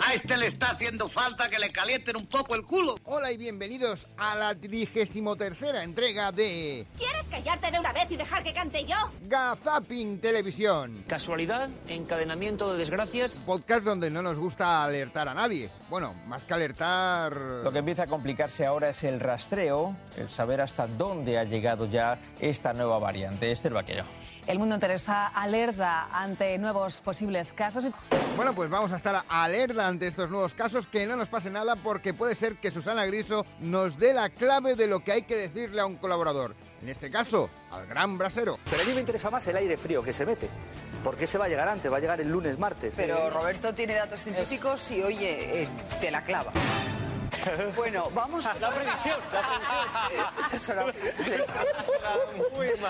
A este le está haciendo falta que le calienten un poco el culo. Hola y bienvenidos a la trigésimo tercera entrega de ¿Quieres callarte de una vez y dejar que cante yo? Gazapin Televisión. Casualidad, encadenamiento de desgracias. Podcast donde no nos gusta alertar a nadie. Bueno, más que alertar... Lo que empieza a complicarse ahora es el rastreo, el saber hasta dónde ha llegado ya esta nueva variante. Esther Vaquero. El mundo entero está alerta ante nuevos posibles casos. Bueno, pues vamos a estar alerta ante estos nuevos casos, que no nos pase nada porque puede ser que Susana Griso nos dé la clave de lo que hay que decirle a un colaborador. En este caso, al gran brasero. Pero a mí me interesa más el aire frío que se mete. Porque se va a llegar antes, va a llegar el lunes, martes. Pero Roberto tiene datos científicos y, oye, eh, te la clava. Bueno, vamos a... La previsión, la previsión.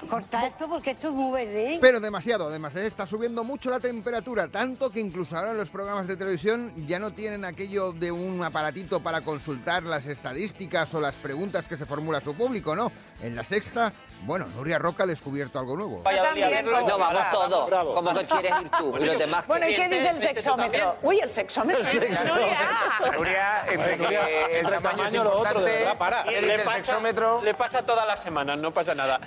Corta esto porque esto es muy verde. ¿eh? Pero demasiado, además, ¿eh? está subiendo mucho la temperatura, tanto que incluso ahora los programas de televisión ya no tienen aquello de un aparatito para consultar las estadísticas o las preguntas que se formula su público, ¿no? En la sexta, bueno, Nuria Roca ha descubierto algo nuevo. No, vamos todos. ¿Cómo que quieres ir tú? Y los demás. Bueno, ¿y qué dice el sexómetro? Uy, el sexómetro. Nuria, entre que el tamaño lo otro, de verdad, para. Le pasa, le pasa todas las semanas, no pasa nada.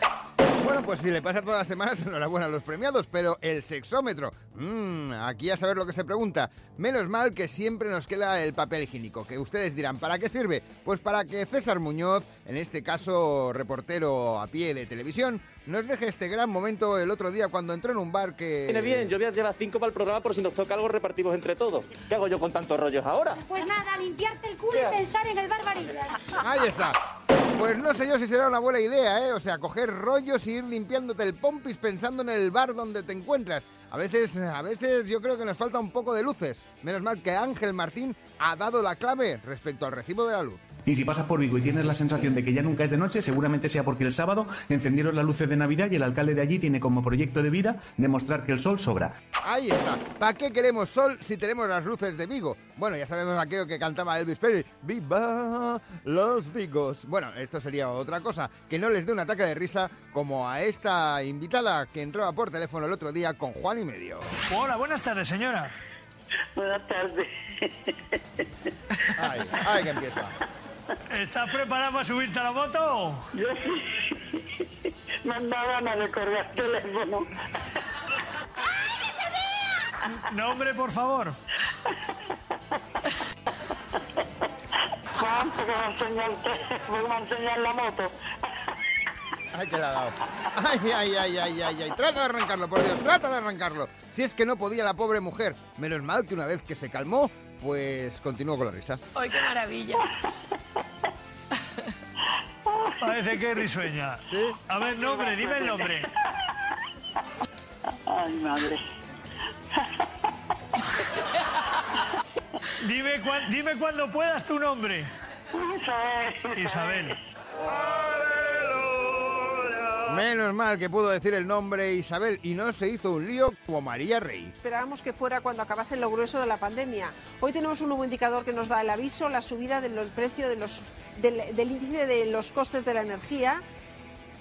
Bueno, pues si le pasa todas las semanas, enhorabuena a los premiados, pero el sexómetro, mmm, aquí a saber lo que se pregunta. Menos mal que siempre nos queda el papel higiénico, que ustedes dirán, ¿para qué sirve? Pues para que César Muñoz, en este caso reportero a pie de televisión, nos deje este gran momento el otro día cuando entró en un bar que... Viene bien, yo voy a llevar cinco para el programa por si nos toca algo repartimos entre todos. ¿Qué hago yo con tantos rollos ahora? Pues nada, limpiarte el culo y pensar en el barbaridad. Ahí está. Pues no sé yo si será una buena idea, ¿eh? O sea, coger rollos y ir limpiándote el pompis pensando en el bar donde te encuentras. A veces, a veces yo creo que nos falta un poco de luces. Menos mal que Ángel Martín ha dado la clave respecto al recibo de la luz. Y si pasas por Vigo y tienes la sensación de que ya nunca es de noche, seguramente sea porque el sábado encendieron las luces de Navidad y el alcalde de allí tiene como proyecto de vida demostrar que el sol sobra. Ahí está. ¿Para qué queremos sol si tenemos las luces de Vigo? Bueno, ya sabemos aquello que cantaba Elvis Presley. ¡Viva los Vigos! Bueno, esto sería otra cosa. Que no les dé un ataque de risa como a esta invitada que entraba por teléfono el otro día con Juan y medio. Hola, buenas tardes, señora. Buenas tardes. Ay, ay, que empieza. ¿Estás preparada para subirte a la moto? Yo sí. Ganas de colgar teléfono. Nombre, por favor. Juan, que me va a enseñar, el teléfono, me a la moto. Ay, que le ha dado. Ay, ay, ay, ay, ay, ay. Trata de arrancarlo, por Dios, trata de arrancarlo. Si es que no podía la pobre mujer. Menos mal que una vez que se calmó, pues continuó con la risa. ¡Ay, qué maravilla! Parece que es risueña. ¿Sí? A ver, nombre, dime el nombre. Ay, madre. Dime, cuan- dime cuando puedas tu nombre. Isabel. Isabel. Menos mal que pudo decir el nombre Isabel y no se hizo un lío como María Rey. Esperábamos que fuera cuando acabase lo grueso de la pandemia. Hoy tenemos un nuevo indicador que nos da el aviso, la subida del precio de los, del, del índice de los costes de la energía.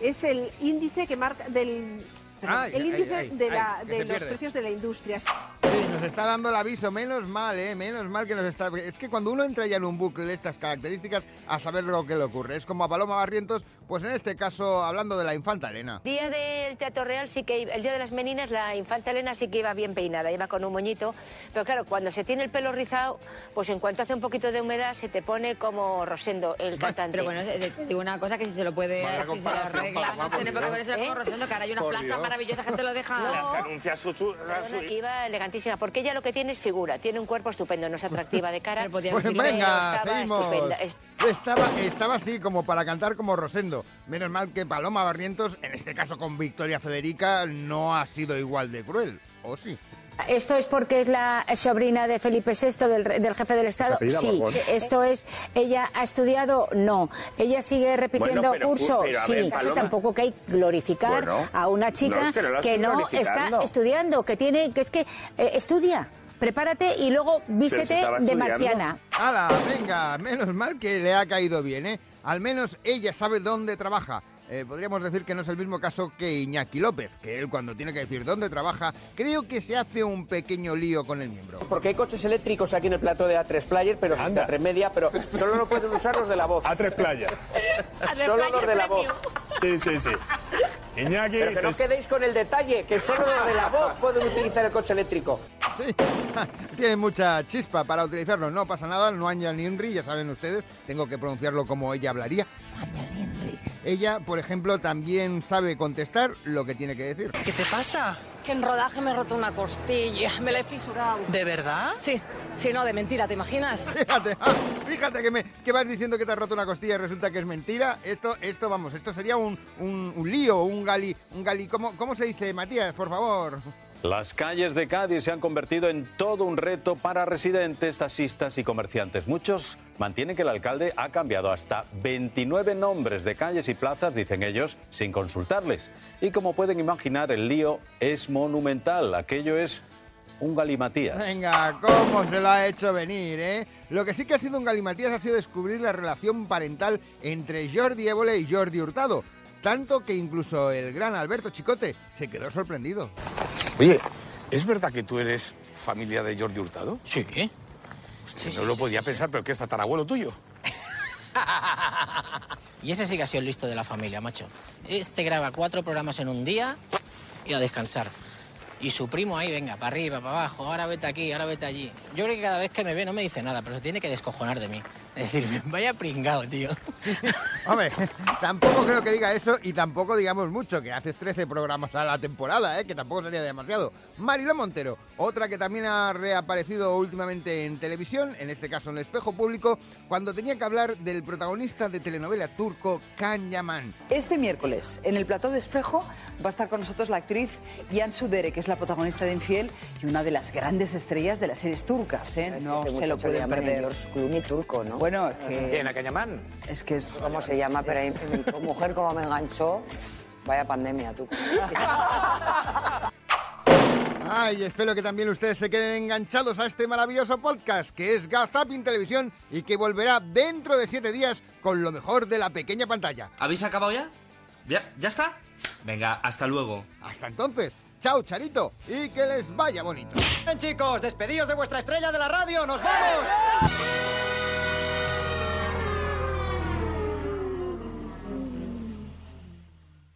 Es el índice que marca del... perdón, Ay, el ay, índice ay, de, la- ay, de los pierde. precios de la industria. Sí, nos está dando el aviso, menos mal, ¿eh? Menos mal que nos está... Es que cuando uno entra ya en un bucle de estas características, a saber lo que le ocurre. Es como a Paloma Barrientos, pues en este caso hablando de la infanta Elena. Día del Teatro Real sí que el día de las meninas la infanta Elena sí que iba bien peinada, iba con un moñito, pero claro, cuando se tiene el pelo rizado, pues en cuanto hace un poquito de humedad se te pone como Rosendo, el cantante. Pero bueno, digo una cosa que si se lo puede, si se lo arregla, no tiene por qué ponerse como ¿Eh? Rosendo, que ahora hay unas Por planchas Dios. Maravillosas que te lo deja... Las que anuncia su... iba elegantísima, porque ella lo que tiene es figura, tiene un cuerpo estupendo, no es atractiva de cara. Pues venga, estaba seguimos. estupenda, es- Estaba, estaba así como para cantar como Rosendo. Menos mal que Paloma Barrientos, en este caso con Victoria Federica, no ha sido igual de cruel. ¿O sí? ¿Esto es porque es la sobrina de Felipe VI, del, re- del jefe del Estado? Sí. Borbón. ¿Esto es, ella ha estudiado? No. ¿Ella sigue repitiendo Bueno, pero, curso? pero, sí. ver. Tampoco que hay que glorificar Bueno, a una chica no, es que no está estudiando, que tiene, que es que eh, estudia. Prepárate y luego vístete de marciana. ¡Hala! Venga, menos mal que le ha caído bien, ¿eh? Al menos ella sabe dónde trabaja. Eh, podríamos decir que no es el mismo caso que Iñaki López, que él cuando tiene que decir dónde trabaja, creo que se hace un pequeño lío con el miembro. Porque hay coches eléctricos aquí en el plato de A3 Player, pero sin A3 Media, pero solo no pueden usar los de la voz. A3 Player. Solo los de la voz. Sí, sí, sí. Iñaki... Pero que no quedéis con el detalle, que solo los de la voz pueden utilizar el coche eléctrico. Sí, tiene mucha chispa para utilizarlo. No pasa nada, no ni Inri, ya saben ustedes, tengo que pronunciarlo como ella hablaría. Ella, por ejemplo, también sabe contestar lo que tiene que decir. ¿Qué te pasa? Que en rodaje me he roto una costilla, me la he fisurado. ¿De verdad? Sí, sí, no, de mentira, ¿te imaginas? Fíjate, ah, fíjate que, me, que vas diciendo que te has roto una costilla y resulta que es mentira. Esto, esto vamos, esto sería un, un, un lío, un gali, un gali. ¿Cómo, ¿Cómo se dice, Matías, por favor? Las calles de Cádiz se han convertido en todo un reto para residentes, taxistas y comerciantes. Muchos mantienen que el alcalde ha cambiado hasta 29 nombres de calles y plazas, dicen ellos, sin consultarles. Y como pueden imaginar, el lío es monumental. Aquello es un galimatías. Venga, cómo se lo ha hecho venir, ¿eh? Lo que sí que ha sido un galimatías ha sido descubrir la relación parental entre Jordi Évole y Jordi Hurtado. Tanto que incluso el gran Alberto Chicote se quedó sorprendido. Oye, ¿es verdad que tú eres familia de Jordi Hurtado? Sí. Hostia, no lo podía pensar, pero ¿qué es tatarabuelo tuyo? Y ese sí que ha sido el listo de la familia, macho. Este graba cuatro programas en un día y a descansar. Y su primo ahí, venga, para arriba, para abajo, ahora vete aquí, ahora vete allí. Yo creo que cada vez que me ve no me dice nada, pero se tiene que descojonar de mí. Es decir, vaya pringado, tío. Hombre, tampoco creo que diga eso y tampoco digamos mucho, que haces 13 programas a la temporada, ¿eh? que tampoco sería demasiado. Mariló Montero, otra que también ha reaparecido últimamente en televisión, en este caso en el espejo público, cuando tenía que hablar del protagonista de telenovela turco, Can Yaman. Este miércoles, en el plató de espejo, va a estar con nosotros la actriz Yansu Dere, que es la protagonista de Infiel y una de las grandes estrellas de las series turcas. ¿eh? No este se lo pueden perder. George Clooney turco, ¿no? Bueno, es que... ¿Quién, a Cañamán? Es que es... ¿Cómo se llama? Pero ahí, mujer como me enganchó, vaya pandemia, tú. Ay, espero que también ustedes se queden enganchados a este maravilloso podcast que es Gazapin Televisión y que volverá dentro de siete días con lo mejor de la pequeña pantalla. ¿Habéis acabado ya? ¿Ya, ¿Ya está? Venga, hasta luego. Hasta entonces, chao Charito y que les vaya bonito. Bien, chicos, despedidos de vuestra estrella de la radio, ¡nos vamos!